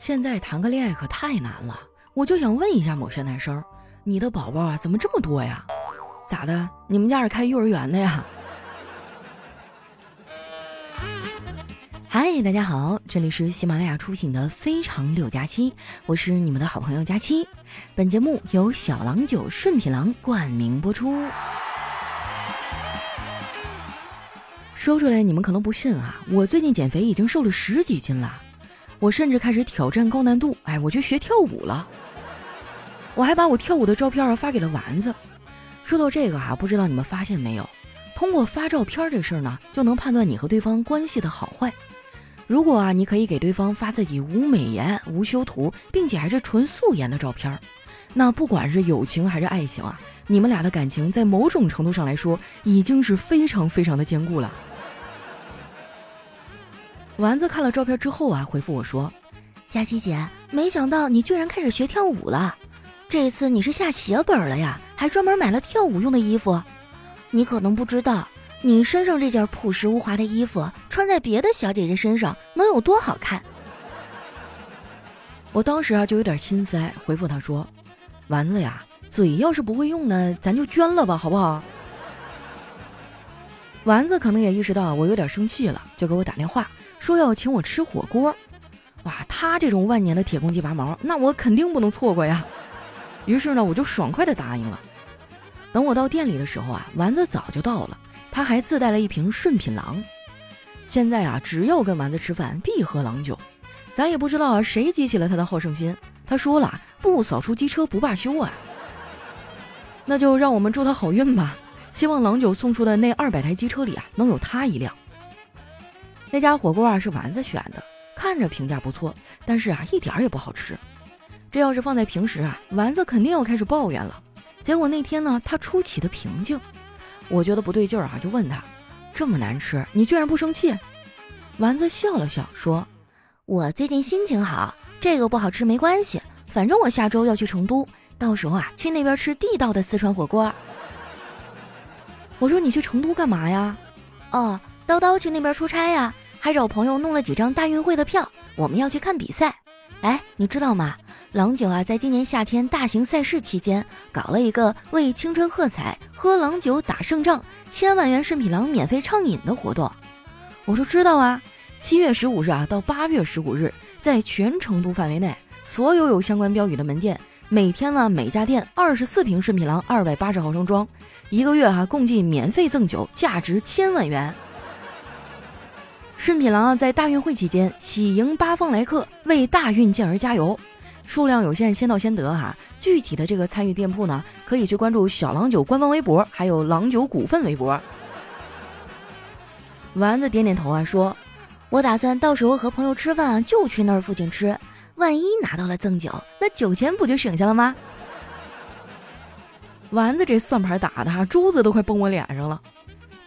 现在谈个恋爱可太难了，我就想问一下某些男生，你的宝宝啊怎么这么多呀？咋的？你们家是开幼儿园的呀？嗨，大家好，这里是喜马拉雅出品的《非常六加七》，我是你们的好朋友佳期。本节目由小郎酒顺品郎冠名播出。说出来你们可能不信啊，我最近减肥已经瘦了十几斤了，我甚至开始挑战高难度，哎，我去学跳舞了。我还把我跳舞的照片发给了丸子。说到这个哈，不知道你们发现没有，通过发照片这事儿呢，就能判断你和对方关系的好坏。如果啊，你可以给对方发自己无美颜、无修图，并且还是纯素颜的照片，那不管是友情还是爱情啊，你们俩的感情在某种程度上来说，已经是非常非常的坚固了。丸子看了照片之后啊，回复我说：“佳琪姐，没想到你居然开始学跳舞了，这一次你是下血本了呀，还专门买了跳舞用的衣服。你可能不知道。”你身上这件朴实无华的衣服，穿在别的小姐姐身上能有多好看？我当时啊就有点心塞，回复他说：“丸子呀，嘴要是不会用呢，咱就捐了吧，好不好？”丸子可能也意识到我有点生气了，就给我打电话说要请我吃火锅。哇，他这种万年的铁公鸡拔毛，那我肯定不能错过呀。于是呢，我就爽快的答应了。等我到店里的时候啊，丸子早就到了。他还自带了一瓶顺品郎，现在啊，只要跟丸子吃饭，必喝郎酒。咱也不知道啊，谁激起了他的好胜心。他说了，不扫出机车不罢休啊。那就让我们祝他好运吧，希望郎酒送出的那二百台机车里啊，能有他一辆。那家火锅啊，是丸子选的，看着评价不错，但是啊，一点儿也不好吃。这要是放在平时啊，丸子肯定要开始抱怨了。结果那天呢，他出奇的平静。我觉得不对劲儿啊，就问他：“这么难吃，你居然不生气？”丸子笑了笑说：“我最近心情好，这个不好吃没关系，反正我下周要去成都，到时候啊去那边吃地道的四川火锅。”我说：“你去成都干嘛呀？”哦，叨叨去那边出差呀，还找朋友弄了几张大运会的票，我们要去看比赛。哎，你知道吗？郎酒啊，在今年夏天大型赛事期间，搞了一个为青春喝彩、喝郎酒打胜仗、千万元顺品郎免费畅饮的活动。我说知道啊，七月十五日啊到八月十五日，在全成都范围内，所有有相关标语的门店，每天呢每家店二十四瓶顺品郎二百八十毫升装，一个月哈共计免费赠酒，价值千万元。顺品郎，在大运会期间喜迎八方来客，为大运健儿加油。数量有限，先到先得哈。具体的这个参与店铺呢，可以去关注小郎酒官方微博，还有郎酒股份微博。丸子点点头啊，说：“我打算到时候和朋友吃饭，就去那儿附近吃。万一拿到了赠酒，那酒钱不就省下了吗？”丸子这算盘打的哈，珠子都快崩我脸上了。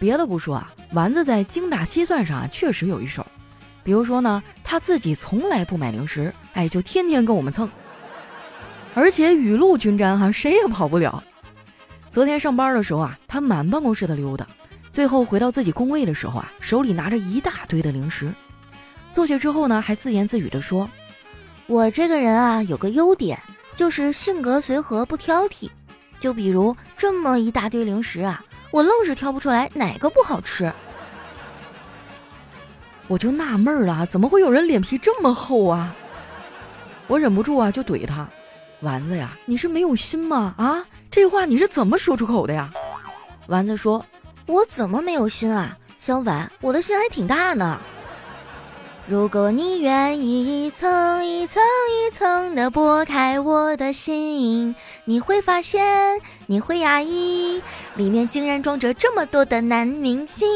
别的不说啊，丸子在精打细算上啊，确实有一手。比如说呢，他自己从来不买零食，哎，就天天跟我们蹭，而且雨露均沾哈，谁也跑不了。昨天上班的时候啊，他满办公室的溜达，最后回到自己工位的时候啊，手里拿着一大堆的零食。坐下之后呢，还自言自语地说：“我这个人啊，有个优点，就是性格随和，不挑剔。就比如这么一大堆零食啊，我愣是挑不出来哪个不好吃。”我就纳闷了，怎么会有人脸皮这么厚啊？我忍不住啊，就怼他：“丸子呀，你是没有心吗？啊，这话你是怎么说出口的呀？”丸子说：“我怎么没有心啊？相反，我的心还挺大呢。如果你愿意一层一层一层的剥开我的心，你会发现，你会压抑，里面竟然装着这么多的男明星。”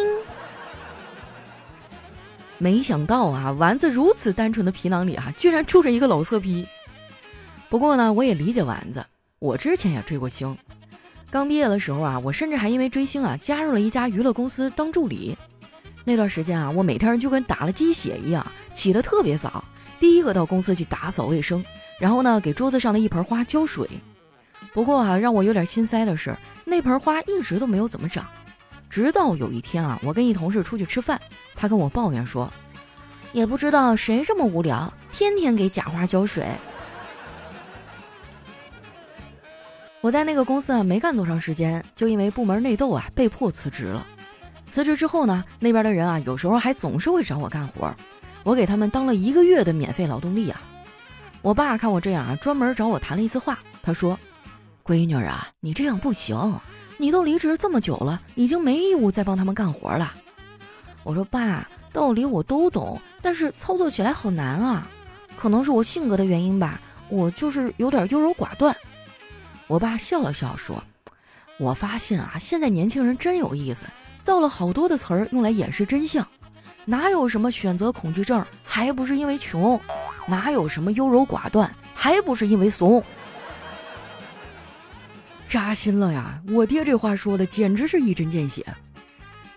没想到啊，丸子如此单纯的皮囊里啊，居然住着一个老色批。不过呢，我也理解丸子，我之前也追过星。刚毕业的时候啊，我甚至还因为追星啊，加入了一家娱乐公司当助理。那段时间啊，我每天就跟打了鸡血一样，起得特别早，第一个到公司去打扫卫生，然后呢，给桌子上的一盆花浇水。不过啊，让我有点心塞的是，那盆花一直都没有怎么长。直到有一天啊，我跟一同事出去吃饭，他跟我抱怨说，也不知道谁这么无聊，天天给假花浇水。我在那个公司啊没干多长时间，就因为部门内斗啊被迫辞职了。辞职之后呢，那边的人啊有时候还总是会找我干活，我给他们当了一个月的免费劳动力啊。我爸看我这样啊，专门找我谈了一次话，他说：“闺女啊，你这样不行，你都离职这么久了，已经没义务再帮他们干活了。”我说：“爸，道理我都懂，但是操作起来好难啊，可能是我性格的原因吧，我就是有点优柔寡断。”我爸笑了笑说：“我发现啊，现在年轻人真有意思，造了好多的词儿用来掩饰真相。哪有什么选择恐惧症，还不是因为穷；哪有什么优柔寡断，还不是因为怂。”扎心了呀！我爹这话说的简直是一针见血。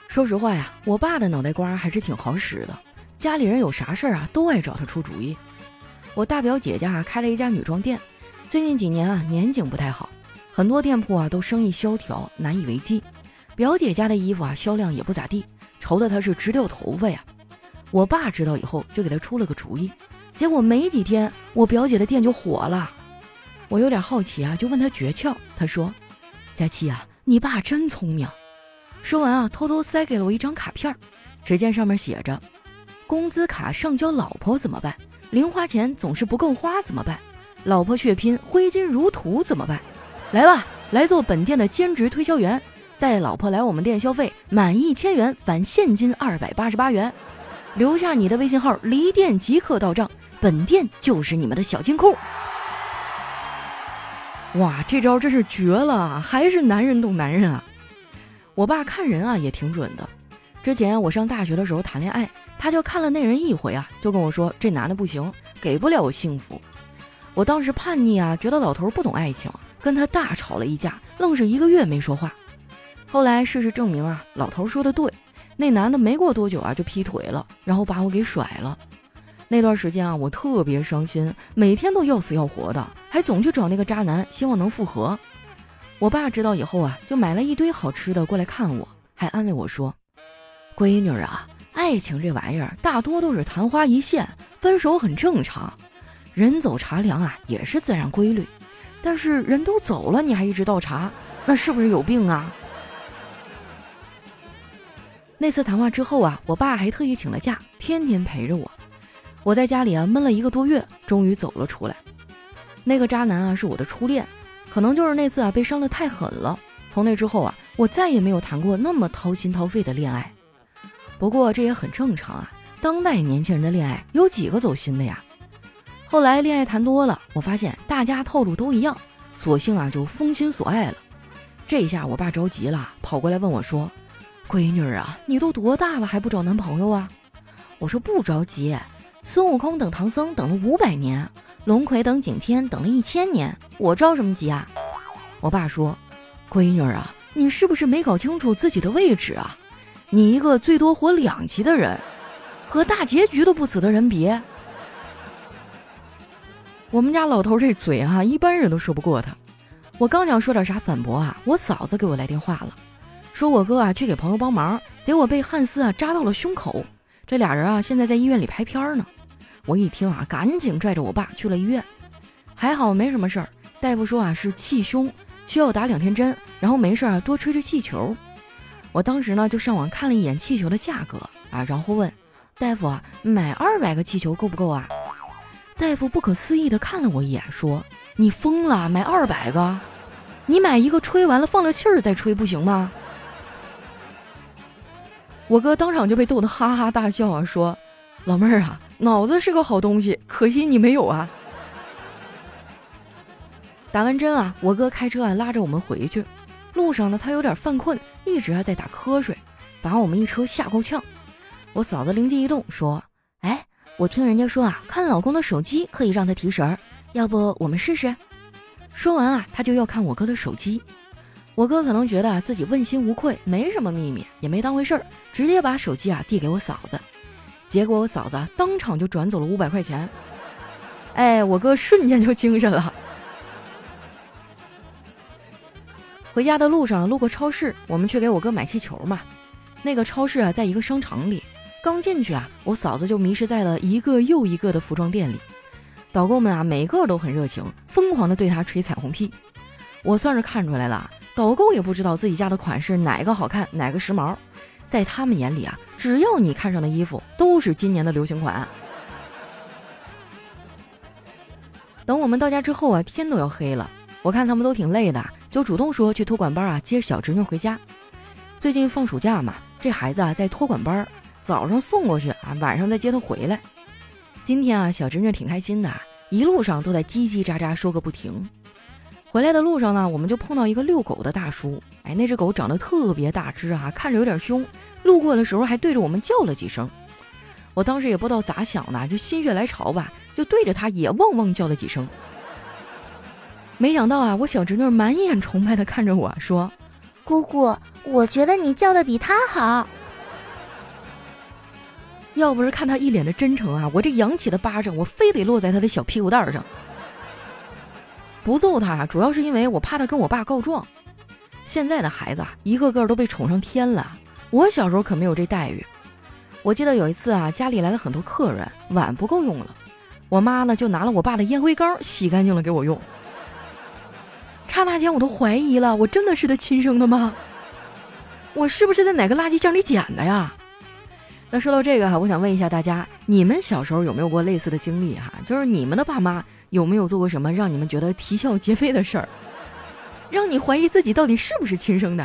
说实话呀，我爸的脑袋瓜还是挺好使的，家里人有啥事儿啊，都爱找他出主意。我大表姐家开了一家女装店。最近几年啊，年景不太好，很多店铺啊都生意萧条，难以为继。表姐家的衣服啊销量也不咋地，愁得她是直掉头发呀。我爸知道以后就给她出了个主意，结果没几天，我表姐的店就火了。我有点好奇啊，就问她诀窍。她说：“佳琪啊，你爸真聪明。”说完啊，偷偷塞给了我一张卡片，只见上面写着：“工资卡上交老婆怎么办？零花钱总是不够花怎么办？”老婆血拼挥金如土怎么办？来吧，来做本店的兼职推销员，带老婆来我们店消费，满一千元返现金二百八十八元，留下你的微信号，离店即刻到账，本店就是你们的小金库。哇，这招真是绝了，还是男人懂男人啊！我爸看人啊也挺准的，之前我上大学的时候谈恋爱，他就看了那人一回啊，就跟我说这男的不行，给不了我幸福。我当时叛逆啊，觉得老头不懂爱情，跟他大吵了一架，愣是一个月没说话。后来事实证明啊，老头说的对，那男的没过多久啊就劈腿了，然后把我给甩了。那段时间啊，我特别伤心，每天都要死要活的，还总去找那个渣男，希望能复合。我爸知道以后啊，就买了一堆好吃的过来看我，还安慰我说：“闺女啊，爱情这玩意儿大多都是昙花一现，分手很正常。”人走茶凉啊，也是自然规律。但是人都走了，你还一直倒茶，那是不是有病啊？那次谈话之后啊，我爸还特意请了假，天天陪着我。我在家里啊闷了一个多月，终于走了出来。那个渣男啊是我的初恋，可能就是那次啊被伤的太狠了。从那之后啊，我再也没有谈过那么掏心掏肺的恋爱。不过这也很正常啊，当代年轻人的恋爱有几个走心的呀？后来恋爱谈多了，我发现大家套路都一样，索性啊就封心所爱了。这一下我爸着急了，跑过来问我说：“闺女啊，你都多大了还不找男朋友啊？”我说：“不着急，孙悟空等唐僧等了五百年，龙葵等景天等了一千年，我着什么急啊？”我爸说：“闺女啊，你是不是没搞清楚自己的位置啊？你一个最多活两期的人，和大结局都不死的人比。”我们家老头这嘴哈，一般人都说不过他。我刚想说点啥反驳啊，我嫂子给我来电话了，说我哥啊去给朋友帮忙，结果被汉斯啊扎到了胸口。这俩人啊现在在医院里拍片呢。我一听啊，赶紧拽着我爸去了医院。还好没什么事儿，大夫说啊是气胸，需要打两天针，然后没事啊多吹吹气球。我当时呢就上网看了一眼气球的价格啊，然后问大夫啊买二百个气球够不够啊？大夫不可思议地看了我一眼，说：“你疯了，买二百个？你买一个吹完了放了气儿再吹不行吗？”我哥当场就被逗得哈哈大笑啊，说：“老妹儿啊，脑子是个好东西，可惜你没有啊。”打完针啊，我哥开车啊拉着我们回去，路上呢他有点犯困，一直啊在打瞌睡，把我们一车吓够呛。我嫂子灵机一动说：“哎。”我听人家说啊，看老公的手机可以让他提神儿，要不我们试试？说完啊，他就要看我哥的手机。我哥可能觉得自己问心无愧，没什么秘密，也没当回事儿，直接把手机啊递给我嫂子。结果我嫂子当场就转走了五百块钱。哎，我哥瞬间就精神了。回家的路上路过超市，我们去给我哥买气球嘛。那个超市啊，在一个商场里。刚进去啊，我嫂子就迷失在了一个又一个的服装店里，导购们啊，每个都很热情，疯狂的对她吹彩虹屁。我算是看出来了，导购也不知道自己家的款式哪个好看，哪个时髦，在他们眼里啊，只要你看上的衣服都是今年的流行款。等我们到家之后啊，天都要黑了，我看他们都挺累的，就主动说去托管班啊接小侄女回家。最近放暑假嘛，这孩子啊在托管班，早上送过去啊，晚上再接他回来。今天啊，小侄女挺开心的，一路上都在叽叽喳喳说个不停。回来的路上呢，我们就碰到一个遛狗的大叔。哎，那只狗长得特别大只啊，看着有点凶。路过的时候还对着我们叫了几声。我当时也不知道咋想的，就心血来潮吧，就对着它也汪汪叫了几声。没想到啊，我小侄女满眼崇拜的看着我说：“姑姑，我觉得你叫的比他好。”要不是看他一脸的真诚啊，我这扬起的巴掌，我非得落在他的小屁股蛋上。不揍他，主要是因为我怕他跟我爸告状。现在的孩子啊，一个个都被宠上天了。我小时候可没有这待遇。我记得有一次啊，家里来了很多客人，碗不够用了，我妈呢就拿了我爸的烟灰缸洗干净了给我用。刹那间我都怀疑了，我真的是他亲生的吗？我是不是在哪个垃圾箱里捡的呀？那说到这个哈，我想问一下大家，你们小时候有没有过类似的经历哈？就是你们的爸妈有没有做过什么让你们觉得啼笑皆非的事儿，让你怀疑自己到底是不是亲生的？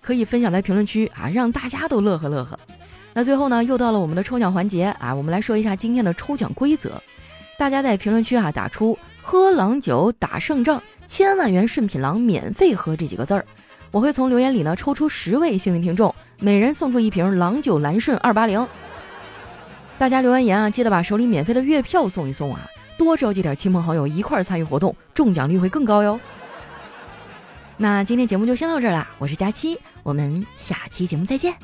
可以分享在评论区啊，让大家都乐呵乐呵。那最后呢，又到了我们的抽奖环节啊，我们来说一下今天的抽奖规则。大家在评论区啊打出“喝郎酒打胜仗，千万元顺品郎免费喝”这几个字儿。我会从留言里呢抽出十位幸运听众，每人送出一瓶郎酒蓝顺二八零。大家留完言啊，记得把手里免费的月票送一送啊，多召集点亲朋好友一块参与活动，中奖率会更高哟。那今天节目就先到这儿啦，我是佳期，我们下期节目再见。